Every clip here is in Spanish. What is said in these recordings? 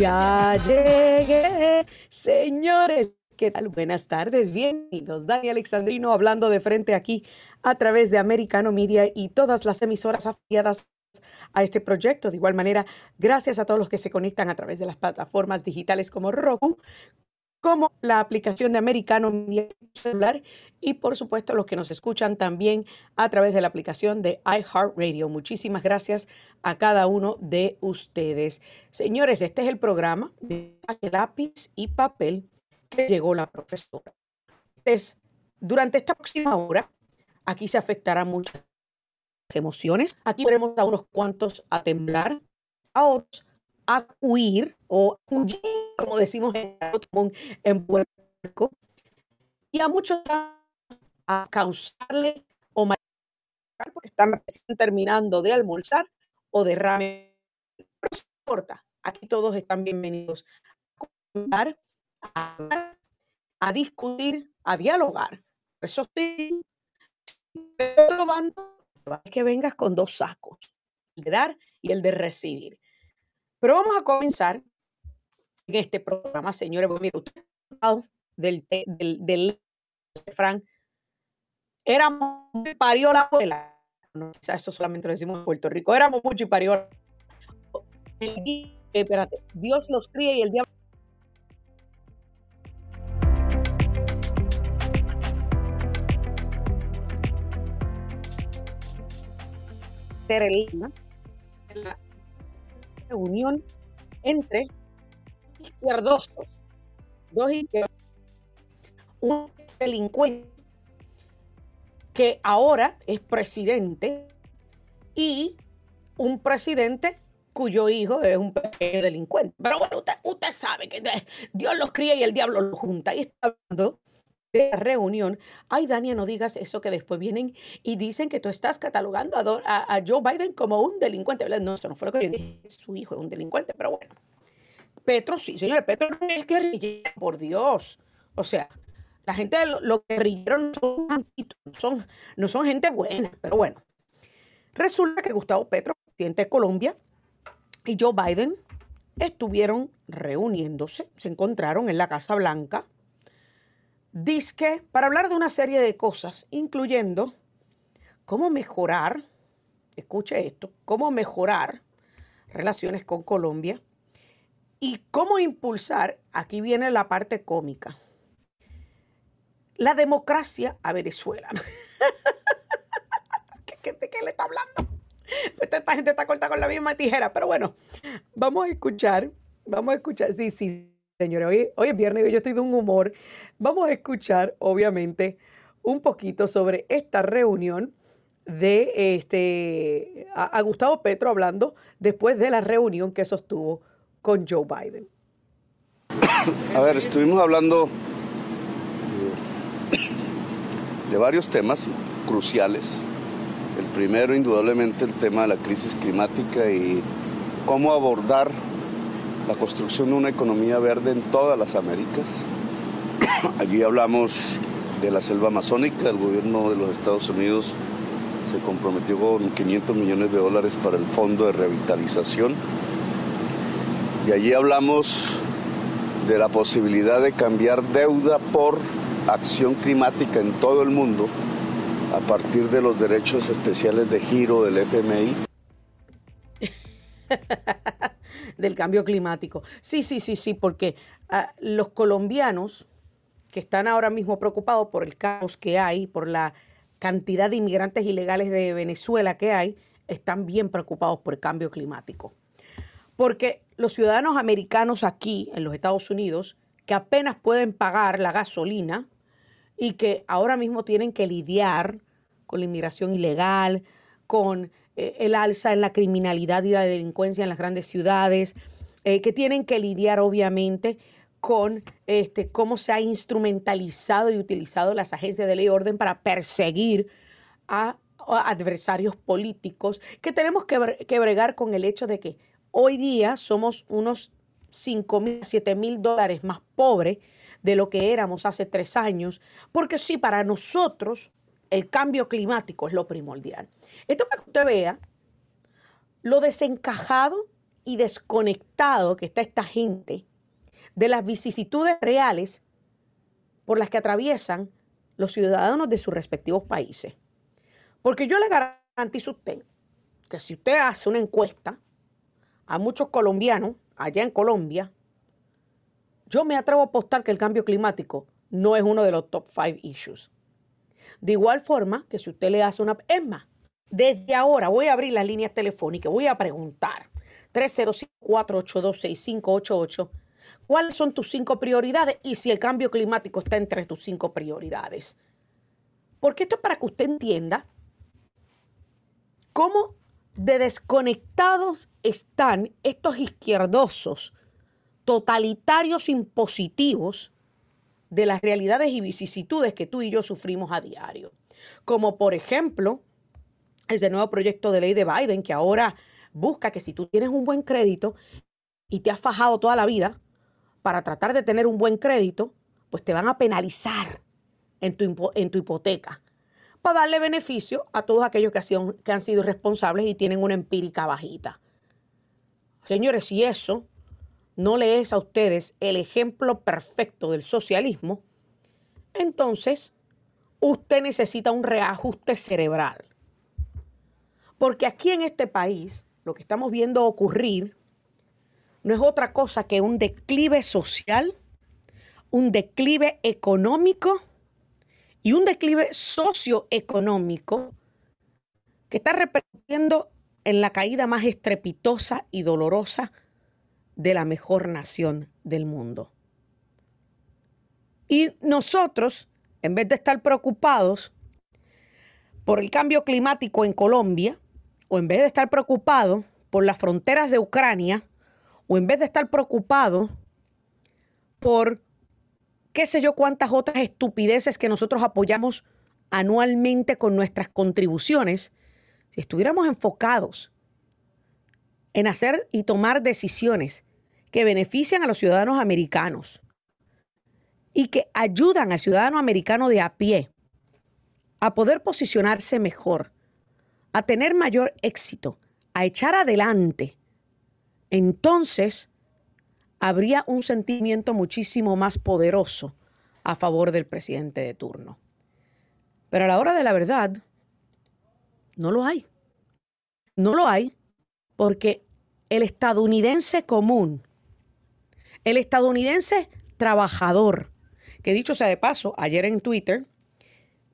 Ya llegué. Señores, ¿qué tal? Buenas tardes, bienvenidos. Dani Alexandrino hablando de frente aquí a través de Americano Media y todas las emisoras afiliadas a este proyecto. De igual manera, gracias a todos los que se conectan a través de las plataformas digitales como Roku, como la aplicación de Americano Media celular y por supuesto los que nos escuchan también a través de la aplicación de iHeartRadio. Muchísimas gracias a cada uno de ustedes. Señores, este es el programa de lápiz y papel que llegó la profesora. Entonces, durante esta próxima hora, aquí se afectarán muchas emociones. Aquí veremos a unos cuantos a temblar, a otros a huir o huir, como decimos en, en Puerto Rico, y a muchos causarle o matar porque están terminando de almorzar o de ramen. No importa, aquí todos están bienvenidos a a, hablar, a discutir, a dialogar. Eso sí, es que vengas con dos sacos, el de dar y el de recibir. Pero vamos a comenzar en este programa, señores. Porque mire, usted del, te- del, del Fran, éramos parió la abuela. No, eso solamente lo decimos en Puerto Rico. Éramos mucho y parió. la- eh, espérate, Dios los cría y el diablo. de la reunión entre izquierdosos, dos izquierdosos, un delincuente que ahora es presidente y un presidente cuyo hijo es un pequeño delincuente. Pero bueno, usted, usted sabe que Dios los cría y el diablo los junta. Y está hablando de la reunión. Ay, Dania, no digas eso que después vienen y dicen que tú estás catalogando a, Joe Biden como un delincuente. No, eso no fue lo que yo dije. Su hijo es un delincuente, pero bueno. Petro sí, señores. Petro no es guerrillero, por Dios. O sea, la gente, de lo- los guerrilleros no son, no son, no son gente buena, pero bueno. Resulta que Gustavo Petro, presidente de Colombia, y Joe Biden estuvieron reuniéndose, se encontraron en la Casa Blanca, disque para hablar de una serie de cosas, incluyendo cómo mejorar, escuche esto, cómo mejorar relaciones con Colombia y cómo impulsar, aquí viene la parte cómica, la democracia a Venezuela. ¿Qué, qué- de qué le está hablando? Esta, gente está corta con la misma tijera, pero bueno, vamos a escuchar, vamos a escuchar, sí, sí, señores, hoy, hoy es viernes y yo estoy de un humor. Vamos a escuchar, obviamente, un poquito sobre esta reunión de este a Gustavo Petro hablando después de la reunión que sostuvo con Joe Biden. A ver, estuvimos hablando eh, de varios temas cruciales. El primero, indudablemente, el tema de la crisis climática y cómo abordar la construcción de una economía verde en todas las Américas. Allí hablamos de la selva amazónica, el gobierno de los Estados Unidos se comprometió con 500 millones de dólares para el fondo de revitalización. Y allí hablamos de la posibilidad de cambiar deuda por acción climática en todo el mundo a partir de los derechos especiales de giro del FMI. del cambio climático. Sí, sí, sí, sí, porque ah, los colombianos que están ahora mismo preocupados por el caos que hay, por la cantidad de inmigrantes ilegales de Venezuela que hay, están bien preocupados por el cambio climático. Porque los ciudadanos americanos aquí, en los Estados Unidos, que apenas pueden pagar la gasolina, y que ahora mismo tienen que lidiar con la inmigración ilegal, con eh, el alza en la criminalidad y la delincuencia en las grandes ciudades, eh, que tienen que lidiar obviamente con este, cómo se ha instrumentalizado y utilizado las agencias de ley y orden para perseguir a, adversarios políticos, que tenemos que, que bregar con el hecho de que hoy día somos unos 5 mil, 7 mil dólares más pobres de lo que éramos hace tres años, porque sí, para nosotros el cambio climático es lo primordial. Esto para que usted vea lo desencajado y desconectado que está esta gente de las vicisitudes reales por las que atraviesan los ciudadanos de sus respectivos países. Porque yo le garantizo a usted que si usted hace una encuesta a muchos colombianos allá en Colombia, yo me atrevo a apostar que el cambio climático no es uno de los top five issues. De igual forma que si usted le hace una... Es más, desde ahora voy a abrir las líneas telefónicas, voy a preguntar 305-482-6588 cuáles son tus cinco prioridades y si el cambio climático está entre tus cinco prioridades. Porque esto es para que usted entienda cómo de desconectados están estos izquierdosos, totalitarios impositivos de las realidades y vicisitudes que tú y yo sufrimos a diario. Como por ejemplo, ese nuevo proyecto de ley de Biden que ahora busca que si tú tienes un buen crédito y te has fajado toda la vida para tratar de tener un buen crédito, pues te van a penalizar en tu, en tu hipoteca para darle beneficio a todos aquellos que, han sido- que han sido responsables y tienen una empírica bajita. Señores, si eso no le es a ustedes el ejemplo perfecto del socialismo, entonces usted necesita un reajuste cerebral. Porque aquí en este país lo que estamos viendo ocurrir no es otra cosa que un declive social, un declive económico y un declive socioeconómico que está repercutiendo en la caída más estrepitosa y dolorosa de la mejor nación del mundo. Y nosotros, en vez de estar preocupados por el cambio climático en Colombia, o en vez de estar preocupados por las fronteras de Ucrania, o en vez de estar preocupados por qué sé yo cuántas otras estupideces que nosotros apoyamos anualmente con nuestras contribuciones, si estuviéramos enfocados en hacer y tomar decisiones que benefician a los ciudadanos americanos y que ayudan al ciudadano americano de a pie a poder posicionarse mejor, a tener mayor éxito, a echar adelante, entonces habría un sentimiento muchísimo más poderoso a favor del presidente de turno. Pero a la hora de la verdad, no lo hay. No lo hay porque el estadounidense común, el estadounidense trabajador, que dicho sea de paso, ayer en Twitter,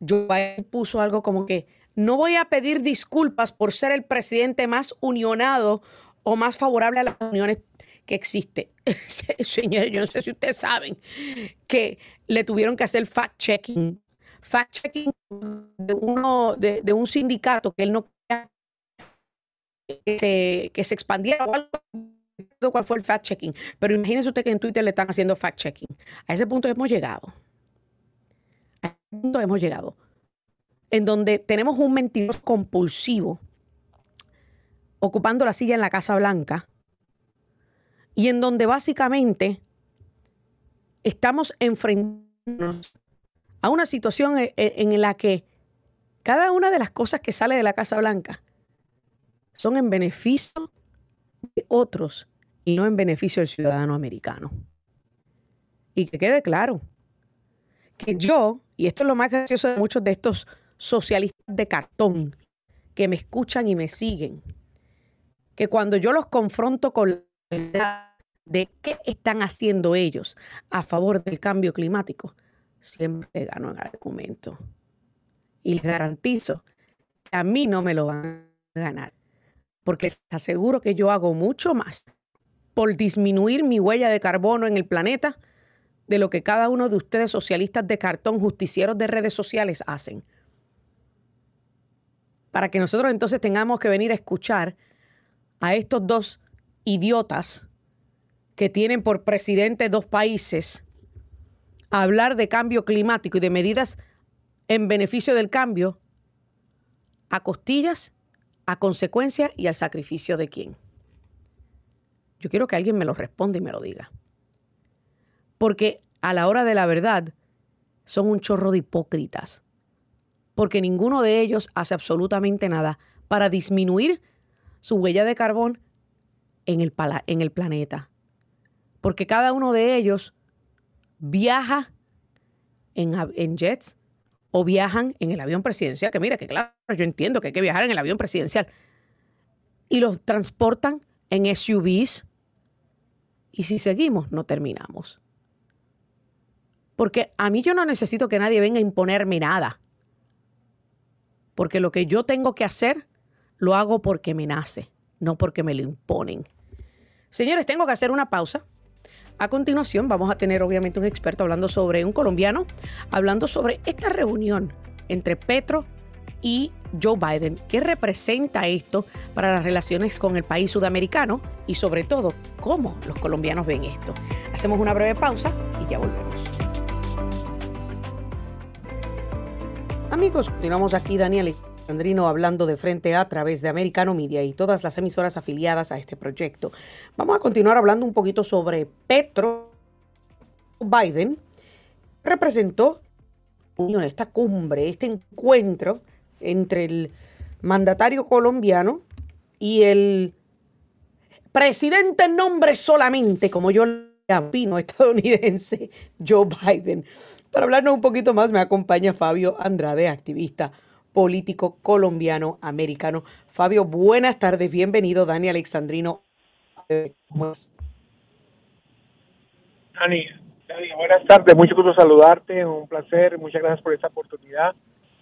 Joe Biden puso algo como que no voy a pedir disculpas por ser el presidente más unionado o más favorable a las uniones que existe. Señores, yo no sé si ustedes saben que le tuvieron que hacer fact-checking. Fact-checking de, uno, de, un sindicato que él no quería que se, que se expandiera o algo. No cuál fue el fact-checking. Pero imagínense usted que en Twitter le están haciendo fact-checking. A ese punto hemos llegado. A ese punto hemos llegado. En donde tenemos un mentiroso compulsivo ocupando la silla en la Casa Blanca y en donde básicamente estamos enfrentándonos a una situación e- e- en la que cada una de las cosas que sale de la Casa Blanca son en beneficio de otros y no en beneficio del ciudadano americano. Y que quede claro que yo, y esto es lo más gracioso de muchos de estos socialistas de cartón que me escuchan y me siguen, que cuando yo los confronto con de qué están haciendo ellos a favor del cambio climático, siempre gano el argumento. Y les garantizo que a mí no me lo van a ganar, porque les aseguro que yo hago mucho más por disminuir mi huella de carbono en el planeta de lo que cada uno de ustedes, socialistas de cartón, justicieros de redes sociales, hacen. Para que nosotros entonces tengamos que venir a escuchar a estos dos idiotas que tienen por presidente dos países hablar de cambio climático y de medidas en beneficio del cambio a costillas, a consecuencia y al sacrificio de quién. Yo quiero que alguien me lo responda y me lo diga. Porque a la hora de la verdad son un chorro de hipócritas. Porque ninguno de ellos hace absolutamente nada para disminuir su huella de carbón en el, en el planeta. Porque cada uno de ellos viaja en, en jets o viajan en el avión presidencial, que mira que claro, yo entiendo que hay que viajar en el avión presidencial, y los transportan en SUVs, y si seguimos, no terminamos. Porque a mí yo no necesito que nadie venga a imponerme nada. Porque lo que yo tengo que hacer, lo hago porque me nace, no porque me lo imponen. Señores, tengo que hacer una pausa. A continuación vamos a tener obviamente un experto hablando sobre un colombiano, hablando sobre esta reunión entre Petro y Joe Biden. ¿Qué representa esto para las relaciones con el país sudamericano? Y sobre todo, ¿cómo los colombianos ven esto? Hacemos una breve pausa y ya volvemos. Amigos, continuamos aquí Daniel Andrino hablando de frente a, través de Americano Media y todas las emisoras afiliadas a este proyecto. Vamos a continuar hablando un poquito sobre Petro Biden. Representó esta cumbre, este encuentro entre el mandatario colombiano y el presidente en nombre solamente, como yo llamo, estadounidense, Joe Biden. Para hablarnos un poquito más me acompaña Fabio Andrade, activista político colombiano americano. Fabio, buenas tardes, bienvenido, Dani Alexandrino. Dani, buenas tardes, mucho gusto saludarte, un placer, muchas gracias por esta oportunidad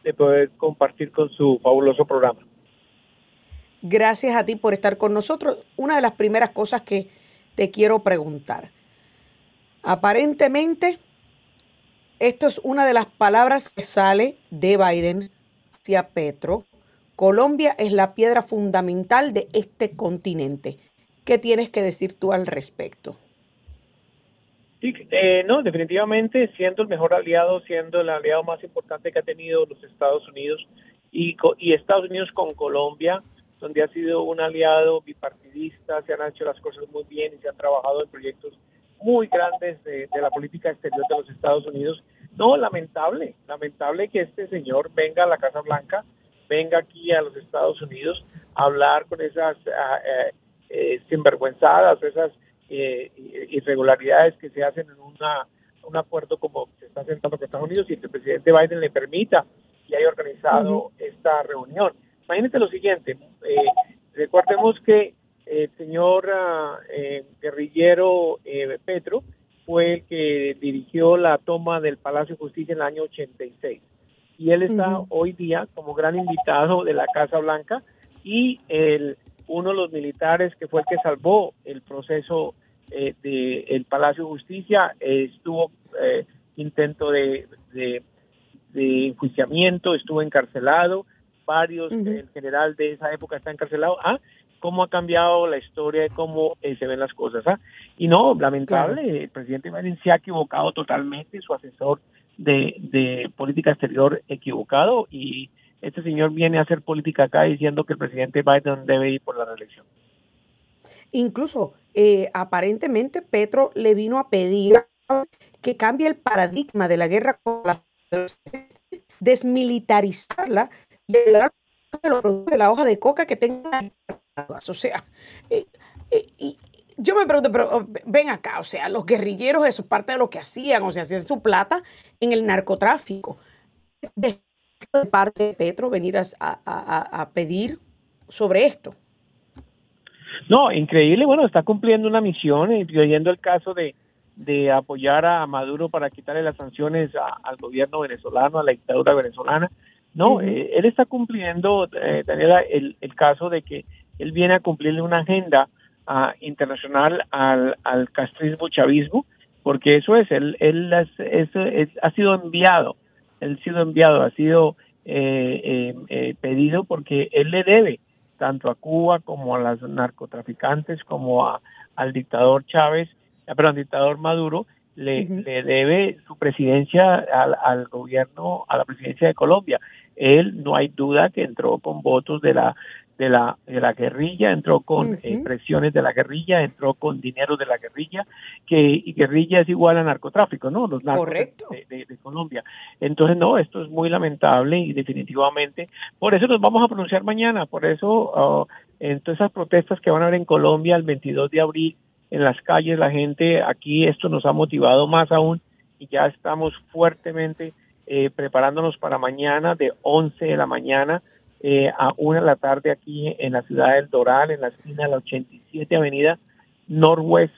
de poder compartir con su fabuloso programa. Gracias a ti por estar con nosotros. Una de las primeras cosas que te quiero preguntar. Aparentemente, esto es una de las palabras que sale de Biden Petro, Colombia es la piedra fundamental de este continente. ¿Qué tienes que decir tú al respecto? Sí, eh, no, definitivamente siendo el mejor aliado, siendo el aliado más importante que ha tenido los Estados Unidos y, y Estados Unidos con Colombia, donde ha sido un aliado bipartidista, se han hecho las cosas muy bien y se han trabajado en proyectos muy grandes de, de la política exterior de los Estados Unidos no, lamentable, lamentable que este señor venga a la Casa Blanca, venga aquí a los Estados Unidos a hablar con esas ah, eh, eh, sinvergüenzadas, esas eh, irregularidades que se hacen en una, un acuerdo como se está sentando con Estados Unidos y que el presidente Biden le permita y haya organizado esta reunión. Imagínate lo siguiente, recordemos que el señor ah, guerrillero Petro fue el que dirigió la toma del Palacio de Justicia en el año 86. Y él está hoy día como gran invitado de la Casa Blanca y el, uno de los militares que fue el que salvó el proceso eh, del Palacio de Justicia estuvo eh, intento de, de, enjuiciamiento, estuvo encarcelado, varios, el general de esa época está encarcelado. Ah, cómo ha cambiado la historia de cómo eh, se ven las cosas. ¿ah? Y no, lamentable, el presidente Biden se ha equivocado totalmente, su asesor de, política exterior equivocado y este señor viene a hacer política acá diciendo que el presidente Biden debe ir por la reelección. Incluso, eh, aparentemente, Petro le vino a pedir que cambie el paradigma de la guerra con la desmilitarizarla y de la hoja de coca que tenga o sea, eh, eh, y yo me pregunto, pero oh, ven acá, o sea, los guerrilleros, eso es parte de lo que hacían, o sea, hacían su plata en el narcotráfico. De parte de Petro venir a, pedir sobre esto. No, increíble, bueno, está cumpliendo una misión, incluyendo el caso de, de apoyar a Maduro para quitarle las sanciones al gobierno venezolano, a la dictadura venezolana. No, eh, él está cumpliendo, Daniela, el, el caso de que él viene a cumplirle una agenda uh, internacional al, al castrismo chavismo porque eso es, él, él, es- es- es- ha sido enviado, él ha sido enviado, ha sido eh, eh, eh, pedido porque él le debe tanto a Cuba como a los narcotraficantes, como a, al dictador Chávez, eh, perdón, al dictador Maduro, le, le debe su presidencia al, al gobierno, a la presidencia de Colombia. Él no hay duda que entró con votos de la de la de la guerrilla, entró con eh, presiones de la guerrilla, entró con dinero de la guerrilla, que y guerrilla es igual a narcotráfico, ¿no? Los narcos de- Correcto. de, de- de Colombia. Entonces, no, esto es muy lamentable y definitivamente, por eso nos vamos a pronunciar mañana, por eso ah, en todas esas protestas que van a haber en Colombia el 22 de abril, en las calles, la gente aquí, esto nos ha motivado más aún y ya estamos fuertemente eh, preparándonos para mañana de 11 de la mañana eh, a 1 de la tarde aquí en la ciudad del Doral, en la esquina de la 87 Avenida Northwest,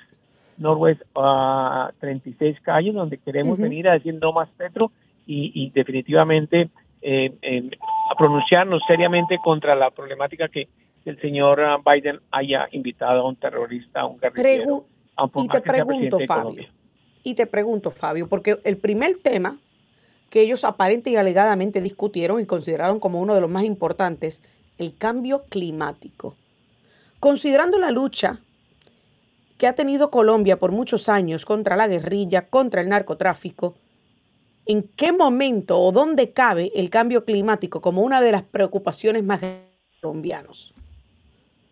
Northwest ah, 36 calles, donde queremos venir a decir no más Petro y, y definitivamente eh, eh, a pronunciarnos seriamente contra la problemática que el señor ah, Biden haya invitado a un terrorista, a un guerrillero. Pregu- a por y te pregunto, Fabio, y te pregunto, Fabio, porque el primer tema que ellos aparente y alegadamente discutieron y consideraron como uno de los más importantes, el cambio climático. Considerando la lucha que ha tenido Colombia por muchos años contra la guerrilla, contra el narcotráfico, ¿en qué momento o dónde cabe el cambio climático como una de las preocupaciones más colombianos?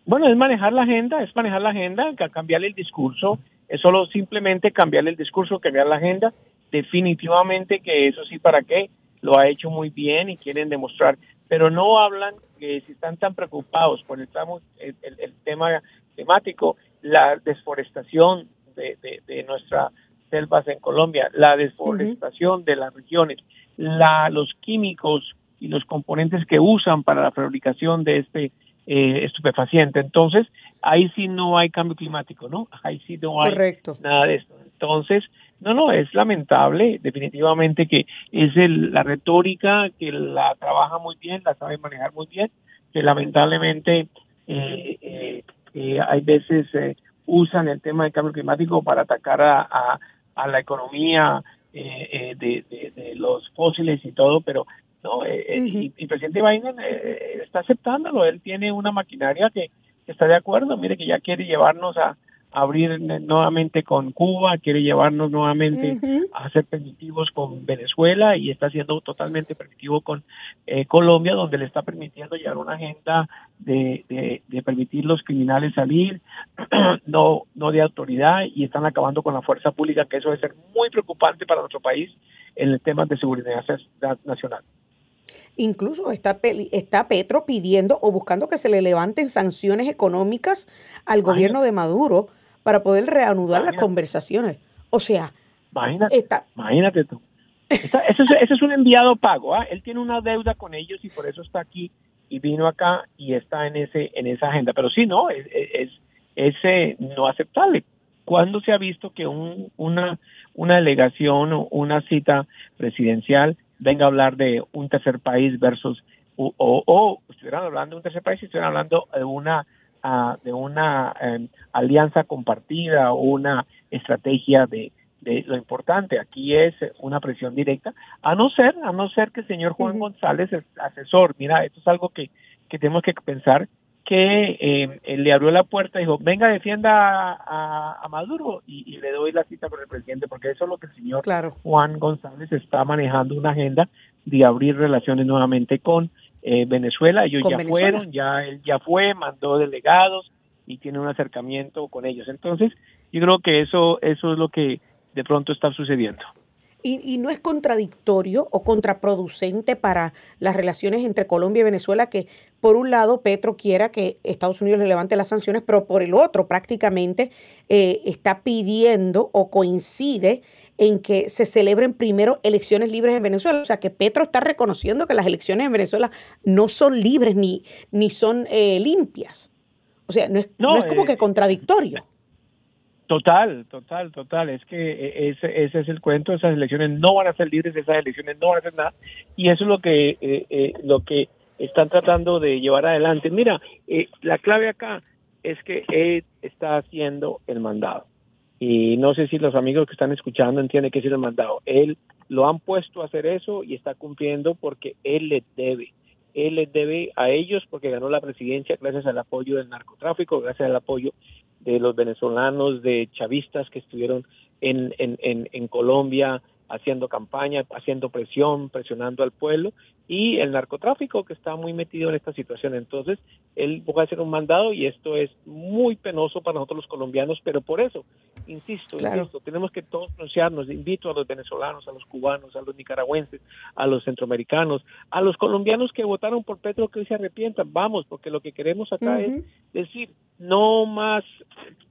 Bueno, es manejar la agenda, es manejar la agenda, ca- cambiarle el discurso, es solo simplemente cambiarle el discurso, cambiar la agenda. Definitivamente que eso sí, ¿para qué? Lo ha hecho muy bien y quieren demostrar, pero no hablan que si están tan preocupados por el, el, tema climático, la desforestación de, de, de nuestras selvas en Colombia, la desforestación de las regiones, la, los químicos y los componentes que usan para la fabricación de este eh, estupefaciente. Entonces, ahí sí no hay cambio climático, ¿no? Ahí sí no hay Correcto. nada de esto. Entonces, no, no, es lamentable, definitivamente que es el- la retórica que la trabaja muy bien, la sabe manejar muy bien, que lamentablemente eh, eh, eh, hay veces usan el tema del cambio climático para atacar a, a- a la economía de, de- de los fósiles y todo, pero no, eh, eh, y, y el presidente Biden eh, está aceptándolo, él tiene una maquinaria que, que está de acuerdo, mire que ya quiere llevarnos a, a abrir nuevamente con Cuba, quiere llevarnos nuevamente a ser permitivos con Venezuela y está siendo totalmente permitivo con eh, Colombia, donde le está permitiendo llevar una agenda de, de, de permitir los criminales salir, no, no de autoridad, y están acabando con la fuerza pública, que eso debe ser muy preocupante para nuestro país en el tema de seguridad na- nacional. Incluso está, está Petro pidiendo o buscando que se le levanten sanciones económicas al gobierno de Maduro para poder reanudar las conversaciones. O sea, Imagínate, está, imagínate tú. Esta- ese, es, ese es un enviado pago, ¿ah? él tiene una deuda con ellos y por eso está aquí y vino acá y está en ese en esa agenda. Pero sí, no, es, es, es, eh, no aceptable. ¿Cuándo se ha visto que un, una, una delegación o una cita presidencial venga a hablar de un tercer país versus o, o, o estuvieran hablando de un tercer país y estuvieran hablando de una ah, de una eh, alianza compartida o una estrategia de, de lo importante aquí es una presión directa a no ser a no ser que el señor Juan. González es asesor mira esto es algo que, que tenemos que pensar que eh, él le abrió la puerta y dijo venga defienda a, a- a Maduro y, y le doy la cita con el presidente porque eso es lo que el señor claro. Juan González está manejando una agenda de abrir relaciones nuevamente con eh, Venezuela. Ellos ya Venezuela. fueron, ya él ya fue, mandó delegados y tiene un acercamiento con ellos. Entonces, yo creo que eso eso es lo que de pronto está sucediendo. Y, y no es contradictorio o contraproducente para las relaciones entre Colombia y Venezuela que por un lado Petro quiera que Estados Unidos le levante las sanciones, pero por el otro prácticamente eh, está pidiendo o coincide en que se celebren primero elecciones libres en Venezuela. O sea que Petro está reconociendo que las elecciones en Venezuela no son libres ni, ni son eh, limpias. O sea, no es, no, No, es como eh, que contradictorio. Total, total, total. Es que eh, ese, ese es el cuento. Esas elecciones no van a ser libres, esas elecciones no van a ser nada. Y eso es lo que eh, eh, lo que están tratando de llevar adelante. Mira, eh, la clave acá es que él está haciendo el mandado. Y no sé si los amigos que están escuchando entienden que es el mandado. Él lo han puesto a hacer eso y está cumpliendo porque él les debe. Él les debe a ellos porque ganó la presidencia gracias al apoyo del narcotráfico, gracias al apoyo de los venezolanos, de chavistas que estuvieron en, en, en, en Colombia, haciendo campaña, haciendo presión, presionando al pueblo y el narcotráfico que está muy metido en esta situación. Entonces, él va a hacer un mandado y esto es muy penoso para nosotros los colombianos, pero por eso, insisto, insisto, tenemos que todos pronunciarnos. Invito a los venezolanos, a los cubanos, a los nicaragüenses, a los centroamericanos, a los colombianos que votaron por Petro que hoy se arrepientan. Vamos, porque lo que queremos acá es decir, no más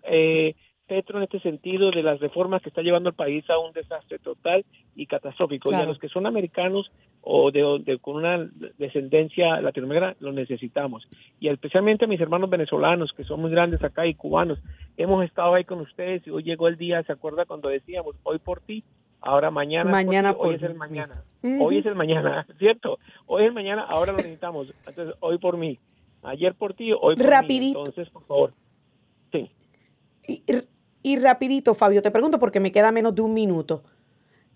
eh, Petro en este sentido de las reformas que está llevando el país a un desastre total y catastrófico. Y a los que son americanos o de, con una descendencia latinoamericana, lo necesitamos. Y especialmente a mis hermanos venezolanos, que son muy grandes acá, y cubanos, hemos estado ahí con ustedes y hoy llegó el día, ¿se acuerda cuando decíamos, hoy por ti, ahora mañana, mañana hoy es el mañana, hoy es el mañana, ¿cierto? Hoy es el mañana, ahora lo necesitamos. Entonces, hoy por mí, ayer por ti, hoy por Rapidito. mí. Entonces, por favor. Sí. Y, y rapidito, Fabio, te pregunto porque me queda menos de un minuto.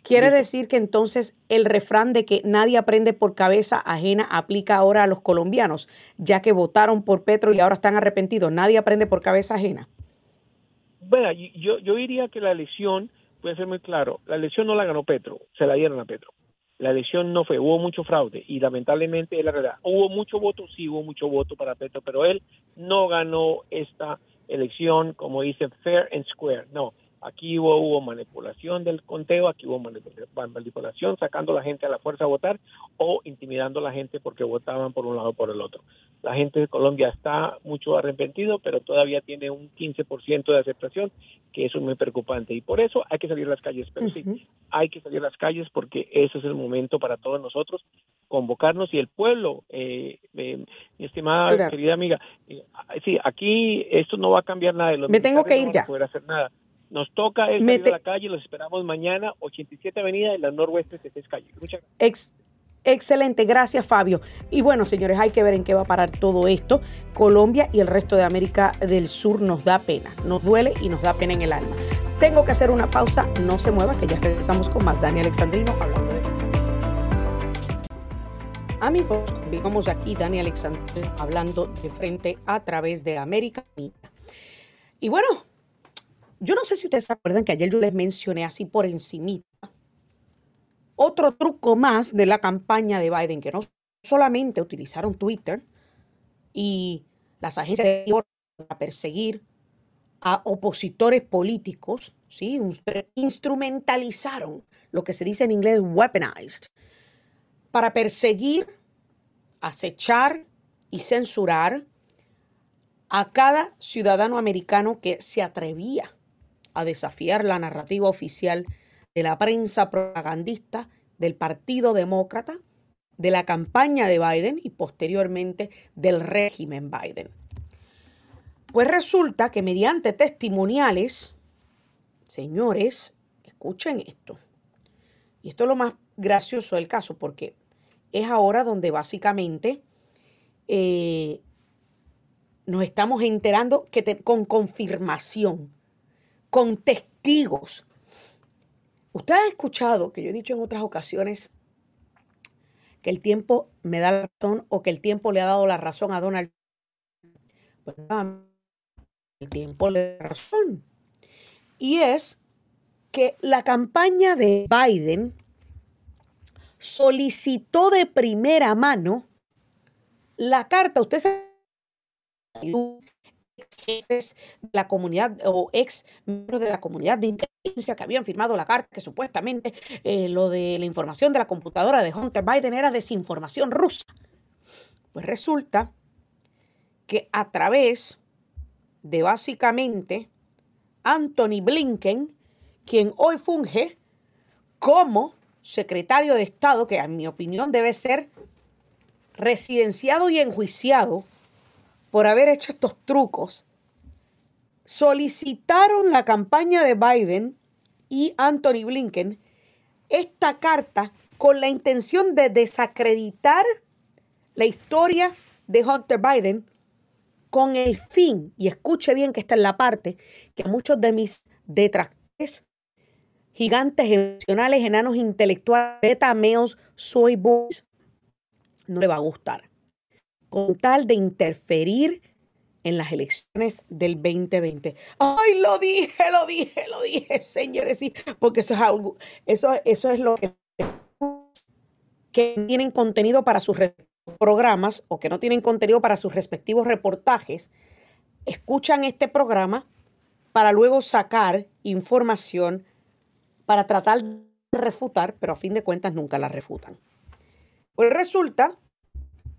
¿Quiere decir que entonces el refrán de que nadie aprende por cabeza ajena aplica ahora a los colombianos, ya que votaron por Petro y ahora están arrepentidos? ¿Nadie aprende por cabeza ajena? Bueno, yo, yo diría que la elección, puede ser muy claro, la elección no la ganó Petro, se la dieron a Petro. La elección no fue, hubo mucho fraude y lamentablemente es la verdad. Hubo mucho voto, sí hubo mucho voto para Petro, pero él no ganó esta elección, como dice, fair and square. No, aquí hubo, hubo manipulación del conteo, aquí hubo manipulación sacando a la gente a la fuerza a votar o intimidando a la gente porque votaban por un lado o por el otro. La gente de Colombia está mucho arrepentido, pero todavía tiene un 15% de aceptación, que eso es muy preocupante. Y por eso hay que salir a las calles, pero sí, hay que salir a las calles porque ese es el momento para todos nosotros convocarnos y el pueblo, eh, eh, mi estimada querida amiga, eh, sí, aquí esto no va a cambiar nada. Los Me tengo que ir no ya. Poder hacer nada. Nos toca el salir a la calle, los esperamos mañana, 87 Avenida de la Noroeste, 6 Calle. Muchas gracias. Ex Excelente, gracias Fabio. Y bueno, señores, hay que ver en qué va a parar todo esto. Colombia y el resto de América del Sur nos da pena, nos duele y nos da pena en el alma. Tengo que hacer una pausa, no se mueva, que ya regresamos con más Dani Alexandrino hablando de... Amigos, vamos aquí Dani Alexandrino hablando de frente a través de América. Y bueno, yo no sé si ustedes se acuerdan que ayer yo les mencioné así por encimita otro truco más de la campaña de Biden, que no solamente utilizaron Twitter y las agencias de para perseguir a opositores políticos, ¿sí? instrumentalizaron lo que se dice en inglés weaponized, para perseguir, acechar y censurar a cada ciudadano americano que se atrevía a desafiar la narrativa oficial de la prensa propagandista del Partido Demócrata, de la campaña de Biden y posteriormente del régimen Biden. Pues resulta que mediante testimoniales, señores, escuchen esto. Y esto es lo más gracioso del caso porque es ahora donde básicamente eh, nos estamos enterando que con confirmación, con testigos, Usted ha escuchado que yo he dicho en otras ocasiones que el tiempo me da la razón o que el tiempo le ha dado la razón a Donald pues, el tiempo le da razón. Y es que la campaña de Biden solicitó de primera mano la carta. Usted sabe jefes de la comunidad o ex miembros de la comunidad de inteligencia que habían firmado la carta que supuestamente eh, lo de la información de la computadora de Hunter Biden era desinformación rusa. Pues resulta que a través de básicamente Anthony Blinken, quien hoy funge como secretario de Estado, que en mi opinión debe ser residenciado y enjuiciado por haber hecho estos trucos, solicitaron la campaña de Biden y Anthony Blinken esta carta con la intención de desacreditar la historia de Hunter Biden con el fin, y escuche bien que está en la parte, que a muchos de mis detractores, gigantes emocionales, enanos intelectuales, beta males, soy boys, no le va a gustar. Con tal de interferir en las elecciones del 2020. Ay, lo dije, lo dije, lo dije, señores, sí, porque eso es algo, eso, eso es lo que, que tienen contenido para sus programas o que no tienen contenido para sus respectivos reportajes, escuchan este programa para luego sacar información para tratar de refutar, pero a fin de cuentas nunca la refutan. Pues resulta,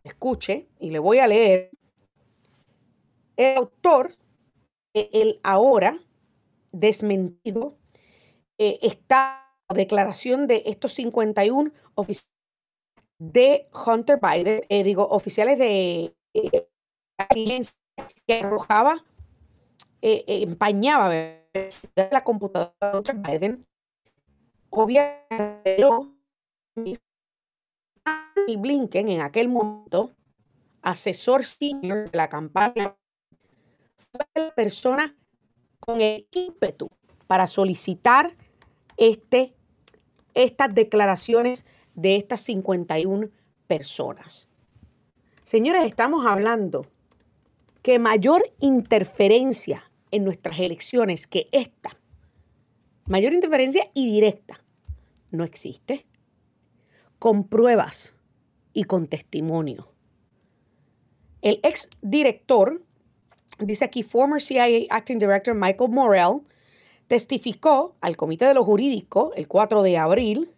escuche, y le voy a leer, el autor, el ahora desmentido, eh, está declaración de estos 51 oficiales de Hunter Biden, eh, digo, oficiales de eh, que arrojaba, eh, empañaba la computadora de Hunter Biden, obviamente y Blinken en aquel momento, asesor senior de la campaña, fue la persona con el ímpetu para solicitar este, estas declaraciones de estas 51 personas. Señores, estamos hablando que mayor interferencia en nuestras elecciones que esta, mayor interferencia y directa, no existe. Con pruebas y con testimonio. El ex director, dice aquí, former CIA Acting Director Michael Morrell, testificó al Comité de lo Jurídico el 4 de abril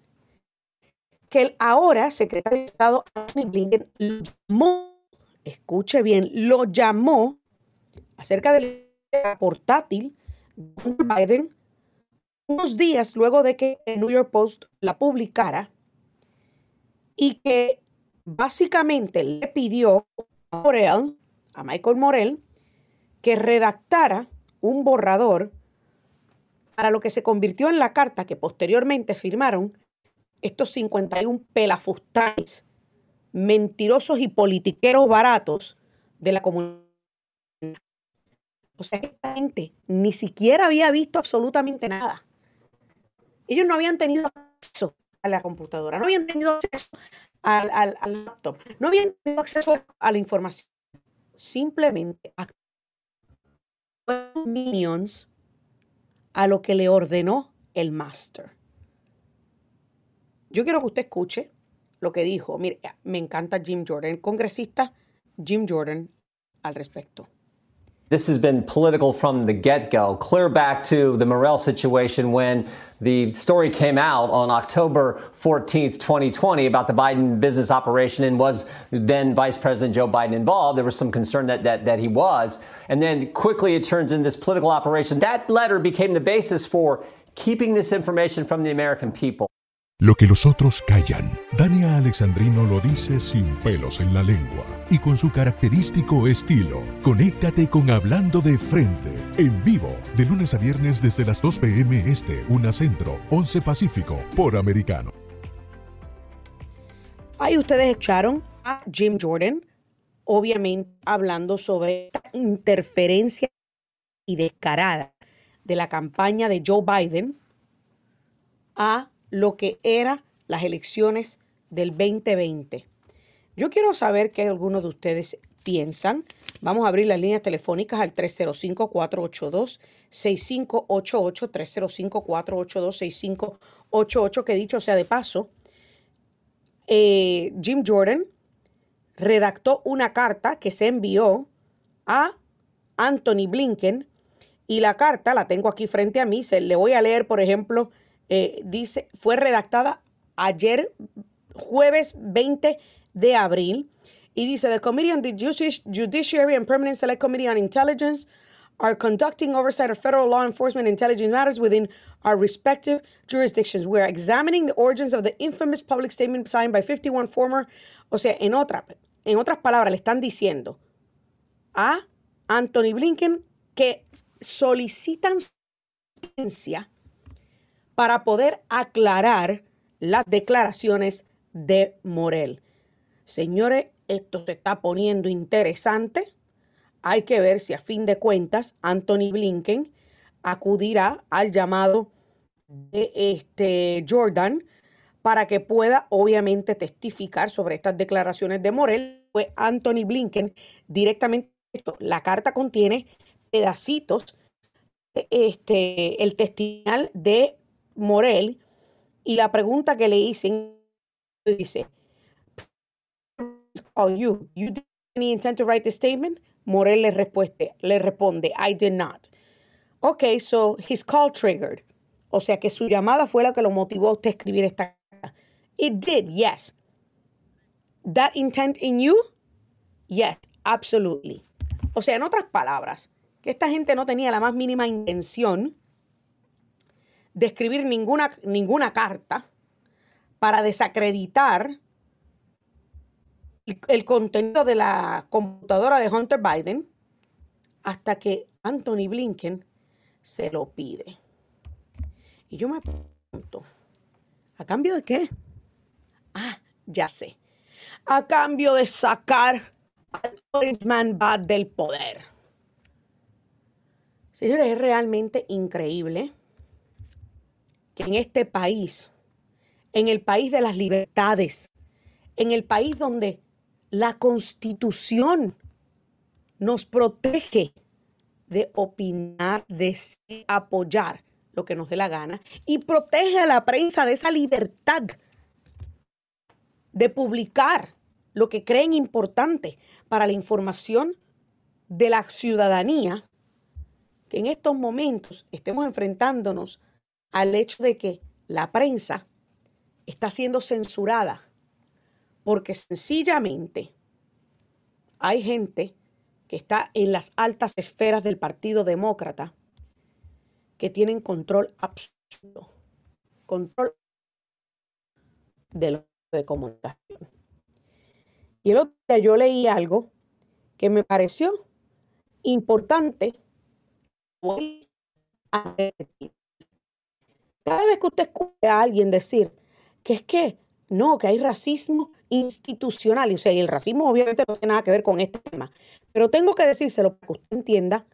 que el ahora secretario de Estado Anthony Blinken lo llamó, escuche bien, lo llamó acerca del portátil de Biden unos días luego de que el New York Post la publicara y que básicamente le pidió a a Michael Morel, que redactara un borrador para lo que se convirtió en la carta que posteriormente firmaron estos 51 pelafustanes, mentirosos y politiqueros baratos de la comunidad. O sea, esta gente ni siquiera había visto absolutamente nada. Ellos no habían tenido acceso a la computadora, no habían tenido acceso al, al laptop, no habían tenido acceso a la información. Simplemente minions a lo que le ordenó el master. Yo quiero que usted escuche lo que dijo. Mire, me encanta Jim Jordan, congresista Jim Jordan al respecto. This has been political from the get go, clear back to the Morell situation when the story came out on October 14th, 2020, about the Biden business operation and was then Vice President Joe Biden involved. There was some concern that, that, that he was. And then quickly it turns into this political operation. That letter became the basis for keeping this information from the American people. Lo que los otros callan, Dania Alexandrino lo dice sin pelos en la lengua y con su característico estilo. Conéctate con Hablando de Frente, en vivo, de lunes a viernes desde las 2 p.m. Este, 1 Centro, 11 Pacífico, por Americano. Ahí ustedes escucharon a Jim Jordan, obviamente hablando sobre esta interferencia y descarada de la campaña de Joe Biden a lo que eran las elecciones del 2020. Yo quiero saber qué algunos de ustedes piensan. Vamos a abrir las líneas telefónicas al 305-482-6588, 305-482-6588, que dicho sea de paso, eh, Jim Jordan redactó una carta que se envió a Anthony Blinken y la carta la tengo aquí frente a mí. Se, le voy a leer, por ejemplo, eh, dice, fue redactada ayer, jueves 20 de abril, y dice, The Committee on the Judiciary and Permanent Select Committee on Intelligence are conducting oversight of federal law enforcement intelligence matters within our respective jurisdictions. We are examining the origins of the infamous public statement signed by 51 former, o sea, en, otra, en otras palabras, le están diciendo a Anthony Blinken que solicitan ciencia para poder aclarar las declaraciones de Morel. Señores, esto se está poniendo interesante. Hay que ver si a fin de cuentas Anthony Blinken acudirá al llamado de este Jordan para que pueda obviamente testificar sobre estas declaraciones de Morel. Fue Anthony Blinken directamente. La carta contiene pedacitos, este, el testimonial de Morel y la pregunta que le hice dice, oh, you, you did any intent to write the statement? Morel le responde, le responde, I did not. Okay, so his call triggered. O sea que su llamada fue la que lo motivó a usted a escribir esta carta. It did, yes. That intent in you? Yes, absolutely. O sea, en otras palabras, que esta gente no tenía la más mínima intención de escribir ninguna, ninguna carta para desacreditar el contenido de la computadora de Hunter Biden hasta que Anthony Blinken se lo pide. Y yo me pregunto, ¿a cambio de qué? Ah, ya sé. A cambio de sacar al Orange Bad del poder. Señores, es realmente increíble en este país, en el país de las libertades, en el país donde la constitución nos protege de opinar, de apoyar lo que nos dé la gana y protege a la prensa de esa libertad de publicar lo que creen importante para la información de la ciudadanía, que en estos momentos estemos enfrentándonos al hecho de que la prensa está siendo censurada porque sencillamente hay gente que está en las altas esferas del Partido Demócrata que tienen control absoluto, control de lo de comunicación. Y el otro día yo leí algo que me pareció importante. Voy a Cada vez que usted escuche a alguien decir que es que no, que hay racismo institucional, y, o sea, y el racismo obviamente no tiene nada que ver con este tema, pero tengo que decírselo para que usted entienda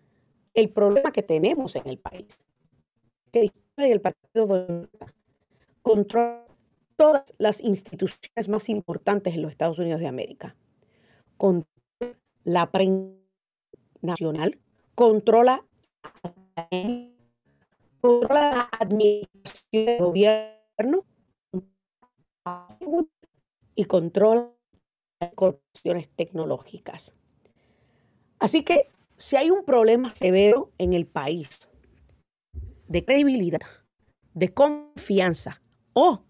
el problema que tenemos en el país que el Partido Demócrata controla todas las instituciones más importantes en los Estados Unidos de América. Controla la prensa nacional, controla, controla la administración del gobierno y controla las corporaciones tecnológicas. Así que si hay un problema severo en el país de credibilidad, de confianza o,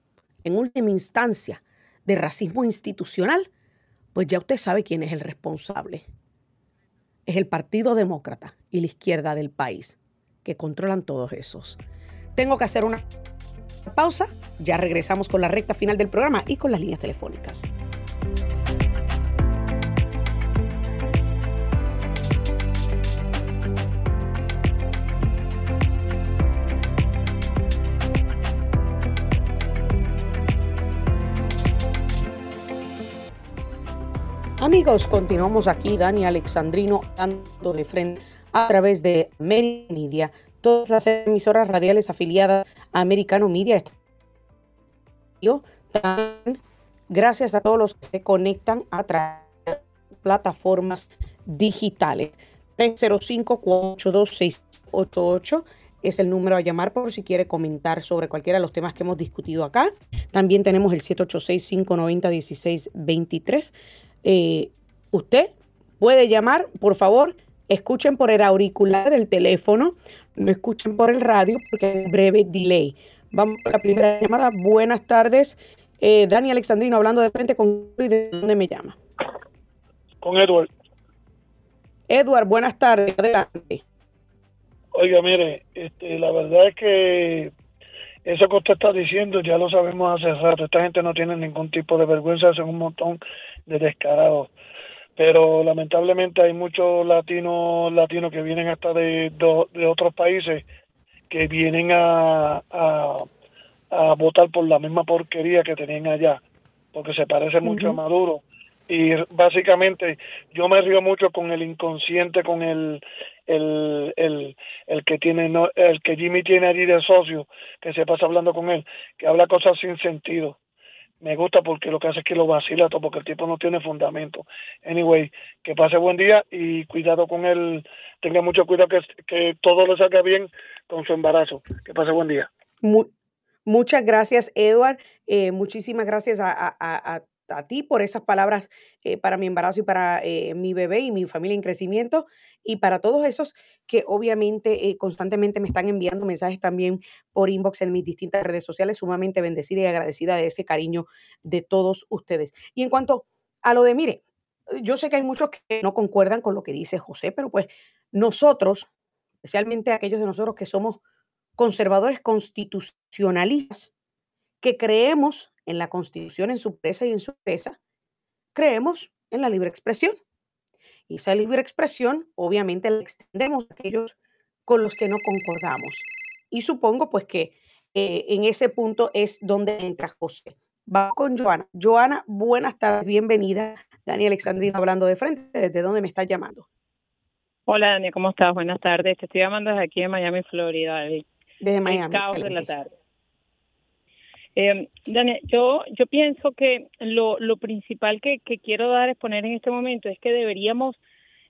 en última instancia, de racismo institucional, pues ya usted sabe quién es el responsable. Es el Partido Demócrata y la izquierda del país, que controlan todos esos. Tengo que hacer una pausa, ya regresamos con la recta final del programa y con las líneas telefónicas. Amigos, continuamos aquí, Dani Alexandrino, dando de frente a través de Media, todas las emisoras radiales afiliadas a Americano Media. Gracias a todos los que se conectan a través de plataformas digitales. 305-482-688 es el número a llamar por si quiere comentar sobre cualquiera de los temas que hemos discutido acá. También tenemos el 786-590-1623 eh, usted puede llamar, por favor, escuchen por el auricular del teléfono, no escuchen por el radio porque hay un breve delay. Vamos a la primera llamada. Buenas tardes. Eh, Dani Alexandrino hablando de frente con de dónde me llama. Con Edward. Edward, buenas tardes. Adelante. Oiga, mire, este, la verdad es que eso que usted está diciendo ya lo sabemos hace rato. Esta gente no tiene ningún tipo de vergüenza, hacen un montón de descarados. Pero lamentablemente hay muchos latinos latinos que vienen hasta de, de, otros países que vienen a, a, votar por la misma porquería que tenían allá, porque se parece mucho a Maduro. y básicamente yo me río mucho con el inconsciente, con el el, el, el que tiene el que Jimmy tiene allí de socio, que se pasa hablando con él, que habla cosas sin sentido. Me gusta porque lo que hace es que lo vacila todo, porque el tipo no tiene fundamento. Anyway, que pase buen día y cuidado con él, tenga mucho cuidado que, que todo le salga bien con su embarazo. Que pase buen día. muchas gracias, Edward. Eh, muchísimas gracias a, a, a, a ti por esas palabras eh, para mi embarazo y para eh, mi bebé y mi familia en crecimiento y para todos esos que obviamente eh, constantemente me están enviando mensajes también por inbox en mis distintas redes sociales, sumamente bendecida y agradecida de ese cariño de todos ustedes. Y en cuanto a lo de, mire, yo sé que hay muchos que no concuerdan con lo que dice José, pero pues nosotros, especialmente aquellos de nosotros que somos conservadores constitucionalistas, que creemos en la Constitución, en su presa y en su presa, creemos en la libre expresión. Y esa libre expresión, obviamente, la extendemos a aquellos con los que no concordamos. Y supongo, pues, que eh, en ese punto es donde entra José. Va con Joana. Joana, buenas tardes, bienvenida. Dani Alexandrino hablando de frente. ¿Desde dónde me estás llamando? Hola, Dani, ¿cómo estás? Buenas tardes. Te estoy llamando desde aquí en Miami, Florida. desde Miami. caos de la tarde. Eh, Dani, yo, yo pienso que lo, lo principal que, que quiero dar a exponer en este momento es que deberíamos,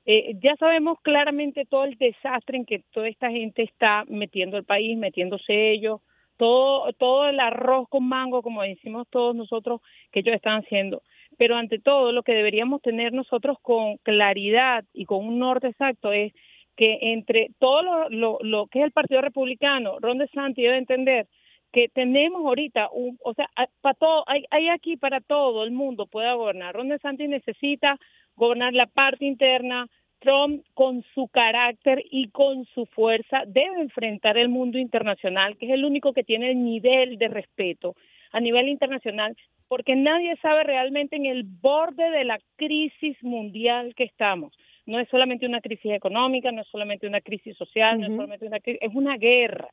eh, ya sabemos claramente todo el desastre en que toda esta gente está metiendo el país, metiéndose ellos, todo, todo el arroz con mango, como decimos todos nosotros, que ellos están haciendo. Pero ante todo, lo que deberíamos tener nosotros con claridad y con un norte exacto es que entre todo lo, lo, lo que es el Partido Republicano, Ron DeSantis debe entender que tenemos ahorita, un, o sea, para todo, hay, hay aquí para todo el mundo pueda gobernar. Ron DeSantis necesita gobernar la parte interna. Trump, con su carácter y con su fuerza, debe enfrentar el mundo internacional, que es el único que tiene el nivel de respeto a nivel internacional, porque nadie sabe realmente en el borde de la crisis mundial que estamos. No es solamente una crisis económica, no es solamente una crisis social, no es solamente una crisis, es una guerra.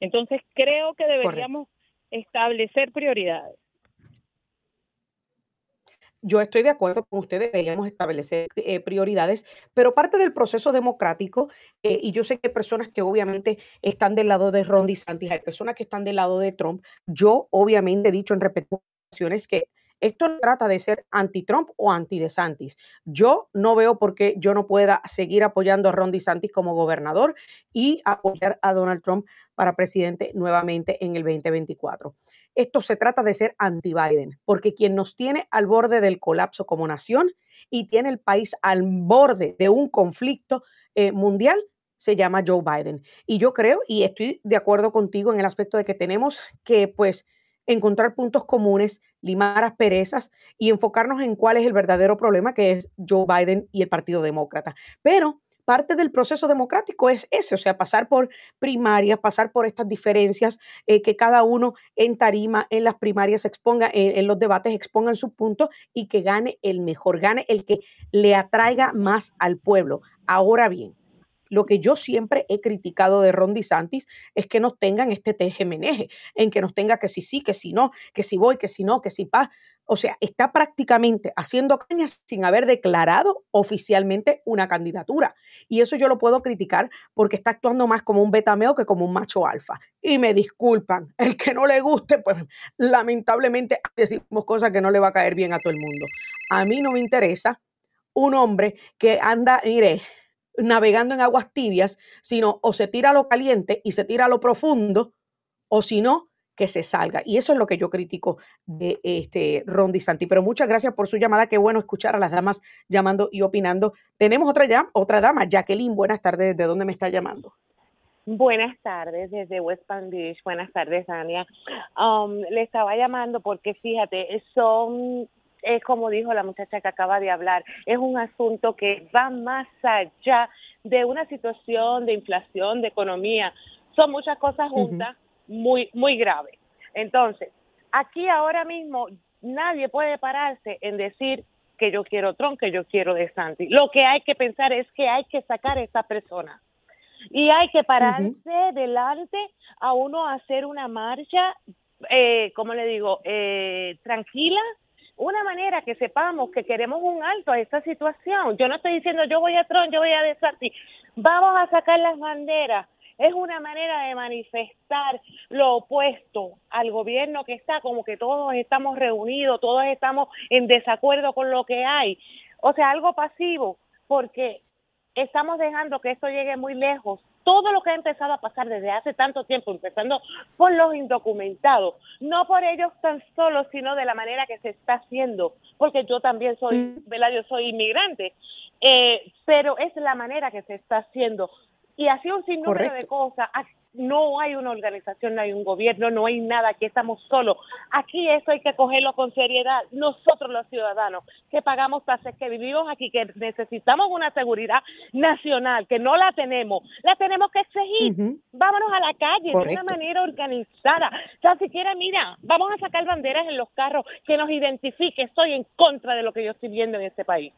Entonces creo que deberíamos establecer prioridades. Yo estoy de acuerdo con ustedes, deberíamos establecer eh, prioridades, pero parte del proceso democrático, eh, y yo sé que hay personas que obviamente están del lado de Ron DeSantis, hay personas que están del lado de Trump. Yo obviamente he dicho en repeticiones que esto no trata de ser anti-Trump o anti-DeSantis. Yo no veo por qué yo no pueda seguir apoyando a Ron DeSantis como gobernador y apoyar a Donald Trump para presidente nuevamente en el 2024. Esto se trata de ser anti-Biden, porque quien nos tiene al borde del colapso como nación y tiene el país al borde de un conflicto eh, mundial se llama Joe Biden. Y yo creo, y estoy de acuerdo contigo en el aspecto de que tenemos que, pues, encontrar puntos comunes, limar asperezas y enfocarnos en cuál es el verdadero problema que es Joe Biden y el Partido Demócrata. Pero parte del proceso democrático es ese, o sea, pasar por primarias, pasar por estas diferencias, eh, que cada uno en tarima, en las primarias exponga, en, los debates expongan su punto y que gane el mejor, gane el que le atraiga más al pueblo. Ahora bien, lo que yo siempre he criticado de Ron DeSantis es que nos tengan este tejemeneje, en que nos tenga que si sí, que si no, que si voy, que si no, que si pa. O sea, está prácticamente haciendo cañas sin haber declarado oficialmente una candidatura. Y eso yo lo puedo criticar porque está actuando más como un betameo que como un macho alfa. Y me disculpan, el que no le guste, pues lamentablemente decimos cosas que no le va a caer bien a todo el mundo. A mí no me interesa un hombre que anda, mire, navegando en aguas tibias, sino o se tira a lo caliente y se tira a lo profundo, o si no, que se salga. Y eso es lo que yo critico de este Ron Santi. Pero muchas gracias por su llamada. Qué bueno escuchar a las damas llamando y opinando. Tenemos otra, ya, otra dama, Jacqueline. Buenas tardes. ¿De dónde me está llamando? Buenas tardes, desde West Palm Beach. Buenas tardes, Dania. Um, le estaba llamando porque, fíjate, son es como dijo la muchacha que acaba de hablar, es un asunto que va más allá de una situación de inflación, de economía. Son muchas cosas juntas, muy, muy graves. Entonces, aquí ahora mismo nadie puede pararse en decir que yo quiero Trump, que yo quiero de Santi. Lo que hay que pensar es que hay que sacar a esa persona. Y hay que pararse delante a uno a hacer una marcha, eh, como le digo, eh, tranquila, una manera que sepamos que queremos un alto a esta situación. Yo no estoy diciendo yo voy a Trump, yo voy a Desarti. Vamos a sacar las banderas. Es una manera de manifestar lo opuesto al gobierno que está, como que todos estamos reunidos, todos estamos en desacuerdo con lo que hay. O sea, algo pasivo, porque estamos dejando que esto llegue muy lejos. Todo lo que ha empezado a pasar desde hace tanto tiempo, empezando por los indocumentados, no por ellos tan solo, sino de la manera que se está haciendo, porque yo también soy, ¿verdad? Yo soy inmigrante, eh, pero es la manera que se está haciendo. Y así un sinnúmero de cosas. No hay una organización, no hay un gobierno, no hay nada, aquí estamos solos. Aquí eso hay que cogerlo con seriedad. Nosotros los ciudadanos que pagamos tasas, que vivimos aquí, que necesitamos una seguridad nacional, que no la tenemos, la tenemos que exigir. Vámonos a la calle de una manera organizada. O sea, siquiera, mira, vamos a sacar banderas en los carros que nos identifique. Estoy en contra de lo que yo estoy viendo en este país.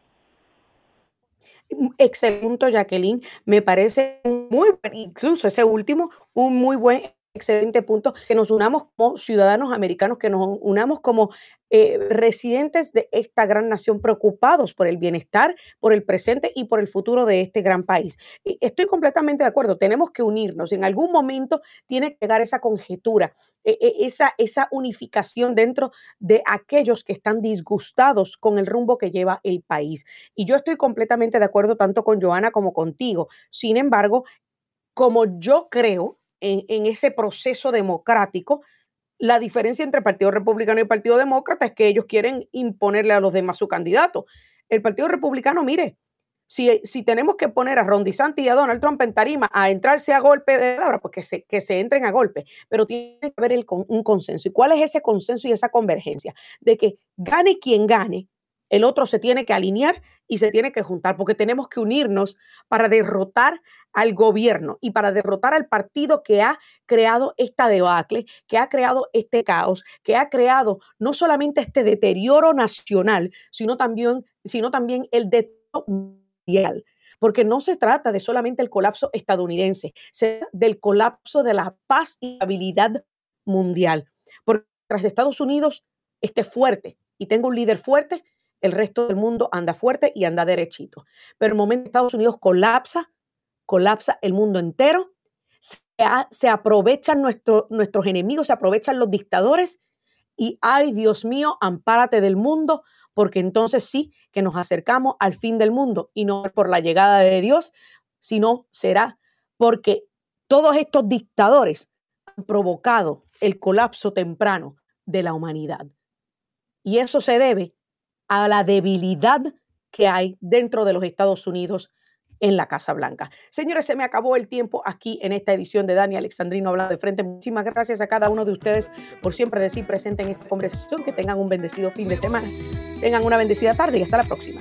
Excelente punto, Jacqueline. Me parece muy incluso ese último, un muy buen, excelente punto, que nos unamos como ciudadanos americanos, que nos unamos como eh, residentes de esta gran nación preocupados por el bienestar, por el presente y por el futuro de este gran país. Estoy completamente de acuerdo, tenemos que unirnos. En algún momento tiene que llegar esa conjetura, e, e, esa, esa unificación dentro de aquellos que están disgustados con el rumbo que lleva el país. Y yo estoy completamente de acuerdo tanto con Joana como contigo. Sin embargo, como yo creo en, ese proceso democrático, la diferencia entre el Partido Republicano y el Partido Demócrata es que ellos quieren imponerle a los demás su candidato. El Partido Republicano, mire, si, si tenemos que poner a Ron DeSantis y a Donald Trump en tarima a entrarse a golpe de palabra, pues que se, que se entren a golpe, pero tiene que haber el, un consenso. ¿Y cuál es ese consenso y esa convergencia? De que gane quien gane, el otro se tiene que alinear y se tiene que juntar, porque tenemos que unirnos para derrotar al gobierno y para derrotar al partido que ha creado esta debacle, que ha creado este caos, que ha creado no solamente este deterioro nacional, sino también, sino también el deterioro mundial. Porque no se trata de solamente el colapso estadounidense, se trata del colapso de la paz y habilidad mundial. Porque tras Estados Unidos esté fuerte y tenga un líder fuerte, el resto del mundo anda fuerte y anda derechito. Pero el momento que Estados Unidos colapsa, colapsa el mundo entero, se, aprovechan nuestros enemigos, se aprovechan los dictadores y, ay Dios mío, ampárate del mundo, porque entonces sí que nos acercamos al fin del mundo y no por la llegada de Dios, sino será porque todos estos dictadores han provocado el colapso temprano de la humanidad. Y eso se debe a la debilidad que hay dentro de los Estados Unidos en la Casa Blanca. Señores, se me acabó el tiempo aquí en esta edición de Dani Alexandrino Hablando de Frente. Muchísimas gracias a cada uno de ustedes por siempre decir presente en esta conversación. Que tengan un bendecido fin de semana. Tengan una bendecida tarde y hasta la próxima.